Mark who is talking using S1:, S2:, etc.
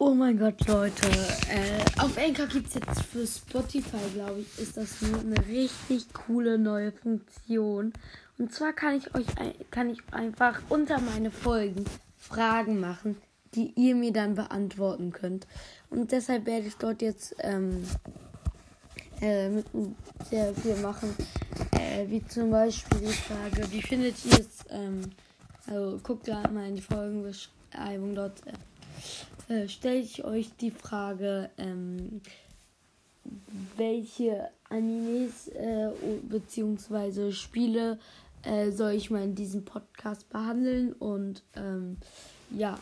S1: Oh mein Gott, Leute. Äh, auf Anchor gibt es jetzt für Spotify, glaube ich, ist das eine richtig coole neue Funktion. Und zwar kann ich euch kann ich einfach unter meine Folgen Fragen machen, die ihr mir dann beantworten könnt. Und deshalb werde ich dort jetzt ähm, äh, mit sehr viel machen. Äh, wie zum Beispiel die Frage, wie findet ihr es? Ähm, also guckt da mal in die Folgenbeschreibung dort. Äh, stelle ich euch die Frage, ähm, welche Animes äh, bzw. Spiele äh, soll ich mal in diesem Podcast behandeln und ähm, ja.